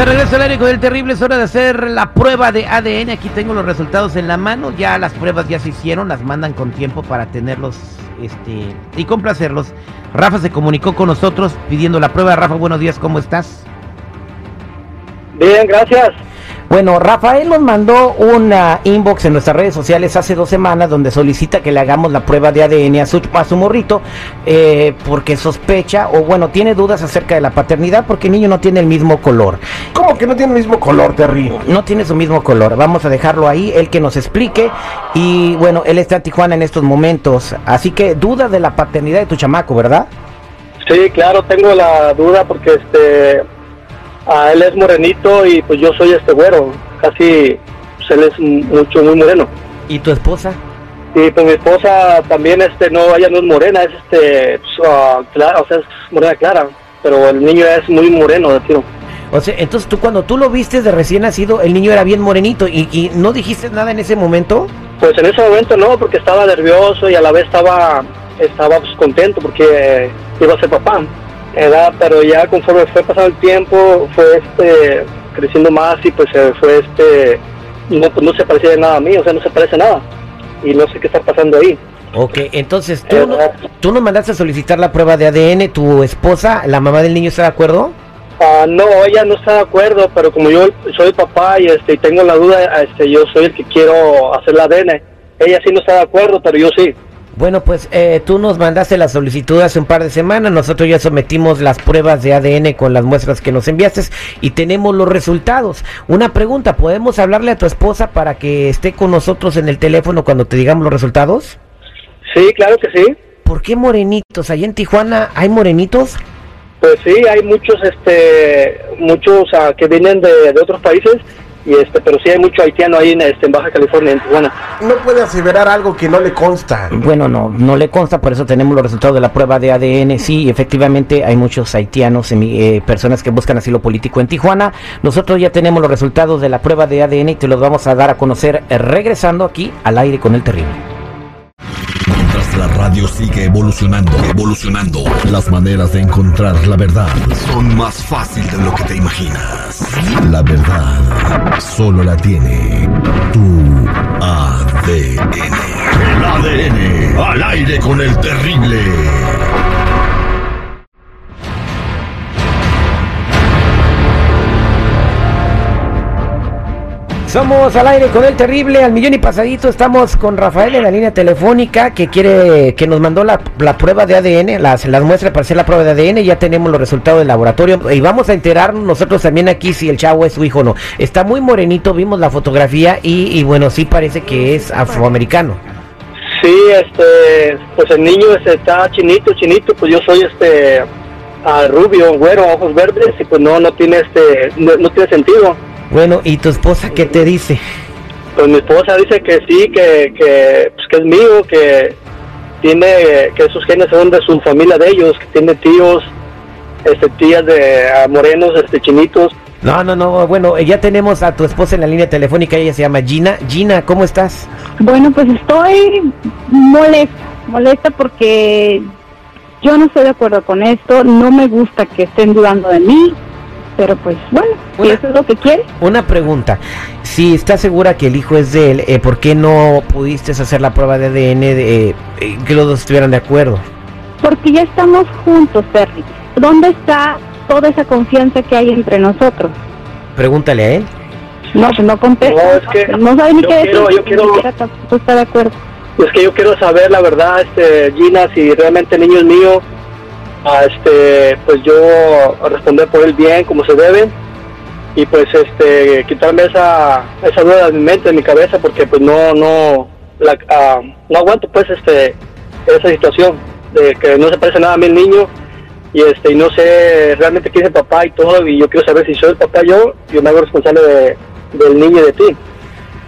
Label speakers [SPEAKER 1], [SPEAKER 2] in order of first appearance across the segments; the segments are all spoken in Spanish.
[SPEAKER 1] De regreso al aire con el terrible. Es hora de hacer la prueba de ADN. Aquí tengo los resultados en la mano. Ya las pruebas ya se hicieron. Las mandan con tiempo para tenerlos este, y complacerlos. Rafa se comunicó con nosotros pidiendo la prueba. Rafa, buenos días. ¿Cómo estás?
[SPEAKER 2] Bien, gracias.
[SPEAKER 1] Bueno, Rafael nos mandó una inbox en nuestras redes sociales hace dos semanas donde solicita que le hagamos la prueba de ADN a su, a su morrito eh, porque sospecha o bueno, tiene dudas acerca de la paternidad porque el niño no tiene el mismo color.
[SPEAKER 3] ¿Cómo que no tiene el mismo color, Terry?
[SPEAKER 1] No tiene su mismo color. Vamos a dejarlo ahí, él que nos explique. Y bueno, él está en Tijuana en estos momentos. Así que duda de la paternidad de tu chamaco, ¿verdad?
[SPEAKER 2] Sí, claro, tengo la duda porque este Ah, él es morenito y pues yo soy este güero, casi pues, él es mucho muy moreno.
[SPEAKER 1] ¿Y tu esposa?
[SPEAKER 2] Y pues mi esposa también este no ella no es morena, es este pues, uh, clara, o sea, es morena clara, pero el niño es muy moreno de tiro.
[SPEAKER 1] O sea, entonces tú cuando tú lo viste de recién nacido, el niño era bien morenito y, y no dijiste nada en ese momento?
[SPEAKER 2] Pues en ese momento no, porque estaba nervioso y a la vez estaba estaba pues, contento porque iba a ser papá edad, pero ya conforme fue pasando el tiempo, fue este creciendo más y pues se fue este no, pues no se parecía de nada a mí, o sea, no se parece nada. Y no sé qué está pasando ahí.
[SPEAKER 1] Ok, entonces tú, no, tú nos mandaste a solicitar la prueba de ADN, tu esposa, la mamá del niño está de acuerdo?
[SPEAKER 2] Ah, no, ella no está de acuerdo, pero como yo soy papá y este y tengo la duda, este yo soy el que quiero hacer la ADN. Ella sí no está de acuerdo, pero yo sí.
[SPEAKER 1] Bueno, pues eh, tú nos mandaste la solicitud hace un par de semanas, nosotros ya sometimos las pruebas de ADN con las muestras que nos enviaste y tenemos los resultados. Una pregunta, ¿podemos hablarle a tu esposa para que esté con nosotros en el teléfono cuando te digamos los resultados?
[SPEAKER 2] Sí, claro que sí.
[SPEAKER 1] ¿Por qué morenitos? ¿Allá en Tijuana hay morenitos?
[SPEAKER 2] Pues sí, hay muchos, este, muchos uh, que vienen de, de otros países y este pero sí hay mucho haitiano ahí en, este, en Baja California, en Tijuana.
[SPEAKER 3] No puede aseverar algo que no le consta.
[SPEAKER 1] Bueno, no, no le consta, por eso tenemos los resultados de la prueba de ADN. Sí, efectivamente hay muchos haitianos, eh, personas que buscan asilo político en Tijuana. Nosotros ya tenemos los resultados de la prueba de ADN y te los vamos a dar a conocer eh, regresando aquí al aire con el terrible.
[SPEAKER 4] La radio sigue evolucionando, evolucionando, las maneras de encontrar la verdad son más fácil de lo que te imaginas. La verdad solo la tiene tu ADN. El ADN al aire con el terrible.
[SPEAKER 1] Somos al aire con el terrible, al millón y pasadito. Estamos con Rafael en la línea telefónica que quiere, que nos mandó la, la prueba de ADN, las, las muestras para hacer la prueba de ADN. Ya tenemos los resultados del laboratorio y vamos a enterarnos nosotros también aquí si el chavo es su hijo o no. Está muy morenito, vimos la fotografía y, bueno, sí parece que es afroamericano.
[SPEAKER 2] Sí, este, pues el niño este, está chinito, chinito, pues yo soy este ah, rubio, güero, ojos verdes y pues no, no tiene este, no, no tiene sentido.
[SPEAKER 1] Bueno, ¿y tu esposa qué te dice?
[SPEAKER 2] Pues mi esposa dice que sí, que, que, pues que es mío, que tiene, que esos genes son de su familia de ellos, que tiene tíos, este, tías de morenos, este, chinitos.
[SPEAKER 1] No, no, no, bueno, eh, ya tenemos a tu esposa en la línea telefónica, ella se llama Gina. Gina, ¿cómo estás?
[SPEAKER 5] Bueno, pues estoy molesta, molesta porque yo no estoy de acuerdo con esto, no me gusta que estén dudando de mí, pero pues bueno,
[SPEAKER 1] Una-
[SPEAKER 5] eso es lo que quiere.
[SPEAKER 1] Una pregunta, si estás segura que el hijo es de él, eh, ¿por qué no pudiste hacer la prueba de ADN de, eh, eh, que los dos estuvieran de acuerdo?
[SPEAKER 5] Porque ya estamos juntos, Terry. ¿Dónde está toda esa confianza que hay entre nosotros?
[SPEAKER 1] Pregúntale a él.
[SPEAKER 5] No, pues no contesta.
[SPEAKER 2] No, es que
[SPEAKER 5] no sabe ni
[SPEAKER 2] yo
[SPEAKER 5] qué decir.
[SPEAKER 2] quiero- yo quiero-
[SPEAKER 5] está de acuerdo.
[SPEAKER 2] Es que yo quiero saber la verdad, este, Gina, si realmente el niño es mío, a este, pues yo a responder por él bien, como se debe, y pues este, quitarme esa, esa duda de mi mente, de mi cabeza, porque pues no, no, la, ah, no aguanto pues este, esa situación de que no se parece nada a mí el niño, y este, y no sé realmente quién es el papá y todo, y yo quiero saber si soy el papá yo, yo me hago responsable de, del niño y de ti.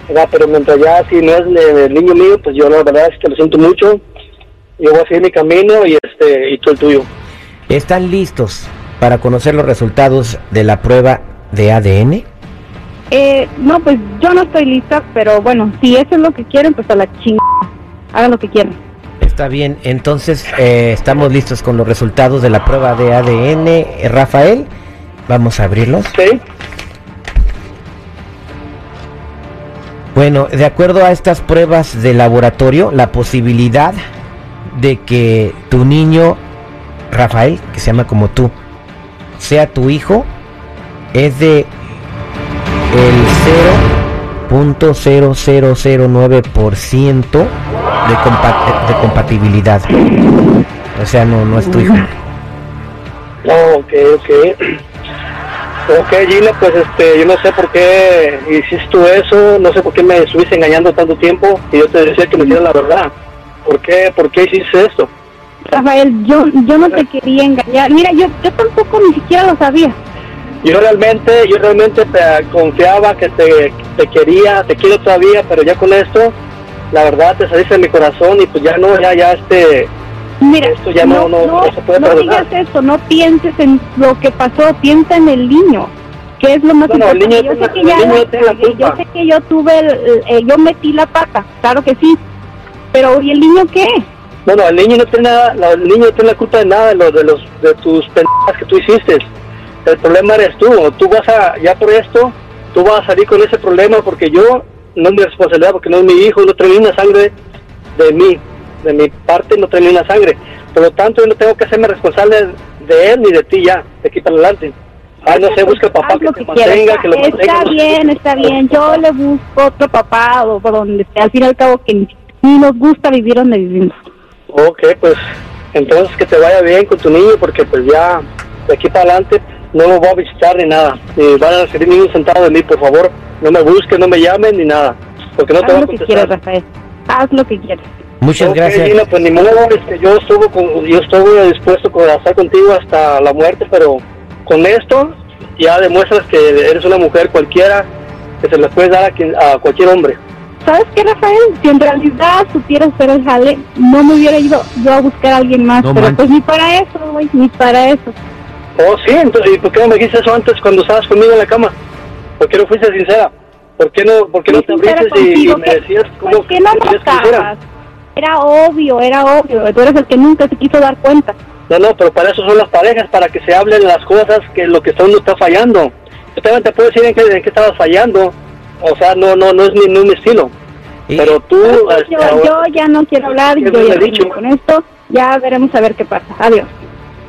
[SPEAKER 2] ¿verdad? Pero mientras ya si no es de- el niño mío, pues yo la verdad es que lo siento mucho. Yo voy a seguir mi camino y este y tú el tuyo.
[SPEAKER 1] ¿Están listos para conocer los resultados de la prueba de ADN?
[SPEAKER 5] Eh, no, pues yo no estoy lista, pero bueno, si eso es lo que quieren, pues a la chingada. Hagan lo que quieran.
[SPEAKER 1] Está bien, entonces eh, estamos listos con los resultados de la prueba de ADN. Eh, Rafael, Vamos a abrirlos.
[SPEAKER 2] Sí.
[SPEAKER 1] Bueno, de acuerdo a estas pruebas de laboratorio, la posibilidad de que tu niño, Rafael, que se llama como tú, sea tu hijo, es de el 0.0009% de, compa- de compatibilidad. O sea, no, no es tu hijo.
[SPEAKER 2] Oh, ok, ok. Ok, Gina, pues este, yo no sé por qué hiciste eso, no sé por qué me estuviste engañando tanto tiempo y yo te decía que me dijeras la verdad. ¿Por qué, por qué hiciste esto?
[SPEAKER 5] Rafael, yo, yo no te quería engañar. Mira, yo, yo tampoco ni siquiera lo sabía.
[SPEAKER 2] Yo realmente, yo realmente te confiaba que te, te quería, te quiero todavía, pero ya con esto, la verdad te saliste de mi corazón y pues ya no, ya, ya este,
[SPEAKER 5] Mira,
[SPEAKER 2] Esto ya no- no- no se puede
[SPEAKER 5] no digas eso, no pienses en lo que pasó, piensa en el niño, que es lo más
[SPEAKER 2] Bueno,
[SPEAKER 5] importante. yo sé que ya yo
[SPEAKER 2] culpa.
[SPEAKER 5] sé que yo tuve, el- eh, yo metí la pata, claro que sí, pero ¿y el niño qué?
[SPEAKER 2] Bueno, el niño no tiene nada, la- el niño no tiene la culpa de nada de los de los de tus pendejas que tú hiciste. El problema eres tú. Tú vas a ya por esto, tú vas a salir con ese problema porque yo no es mi responsabilidad porque no es mi hijo, no trae ni una sangre de mí, de mi parte no trae ni una sangre. Por lo tanto, yo no tengo que hacerme responsable de él ni de ti ya, de aquí para adelante. Ay, no sé, busca papá que te mantenga, que lo mantenga.
[SPEAKER 5] Está
[SPEAKER 2] no sé.
[SPEAKER 5] bien, está bien, yo le busco otro papá o por donde esté, al fin y al cabo que ni nos gusta vivir donde vivimos.
[SPEAKER 2] Ok, pues entonces que te vaya bien con tu niño porque pues ya de aquí para adelante no lo voy a visitar ni nada. Ni van a recibir ningún centavo de mí, por favor. No me busquen, no me llamen ni nada. Porque no te
[SPEAKER 5] Haz
[SPEAKER 2] voy a
[SPEAKER 5] lo que quieras. Rafael, haz lo que quieras.
[SPEAKER 1] Muchas
[SPEAKER 2] Ok,
[SPEAKER 1] gracias.
[SPEAKER 2] Gina, pues ni modo, este, yo estuve con, yo estuve dispuesto a estar contigo hasta la muerte, pero con esto ya demuestras que eres una mujer cualquiera que se le puede dar a, quien- a cualquier hombre.
[SPEAKER 5] ¿Sabes qué, Rafael? Si en realidad supieras hacer el jale, no me hubiera ido yo a buscar a alguien más.
[SPEAKER 1] No
[SPEAKER 5] pero
[SPEAKER 1] manches.
[SPEAKER 5] pues ni para eso, güey, ni para eso.
[SPEAKER 2] Oh, sí, entonces, ¿y por qué no me dijiste eso antes cuando estabas conmigo en la cama? ¿Por qué no fuiste sincera? ¿Por qué no, por qué no te abriste y, y me
[SPEAKER 5] ¿qué-
[SPEAKER 2] decías cómo
[SPEAKER 5] ¿Por qué no notabas? Era obvio, era obvio. Tú eres el que nunca se quiso dar cuenta.
[SPEAKER 2] No, no, pero para eso son las parejas, para que se hablen las cosas que lo que está uno está fallando. Yo también te puedo decir en qué, en qué estabas fallando. O sea, no, no, no es mi, no es mi estilo.
[SPEAKER 1] Y-
[SPEAKER 2] Pero tú,
[SPEAKER 5] Pues
[SPEAKER 2] este,
[SPEAKER 5] yo,
[SPEAKER 2] ahora-
[SPEAKER 5] yo ya no quiero hablar, yo ya
[SPEAKER 2] he dicho.
[SPEAKER 5] con esto. Ya veremos a ver qué pasa. Adiós.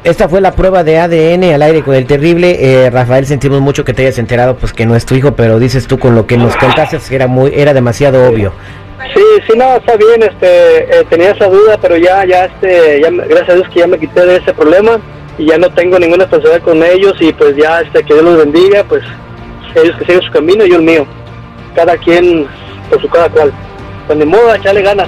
[SPEAKER 1] Esta fue la prueba de ADN al aire con el terrible. Eh, Rafael, sentimos mucho que te hayas enterado, pues que no es tu hijo, pero dices tú con lo que nos contaste que era muy, era demasiado obvio.
[SPEAKER 2] Sí, sí, no, está bien, este, eh, tenía esa duda, pero ya, ya, este, ya, gracias a Dios que ya me quité de ese problema y ya no tengo ninguna responsabilidad con ellos y pues ya, este, que Dios los bendiga, pues ellos que sigan su camino y yo el mío, cada quien por su cada cual. Pues ni modo, echarle ganas.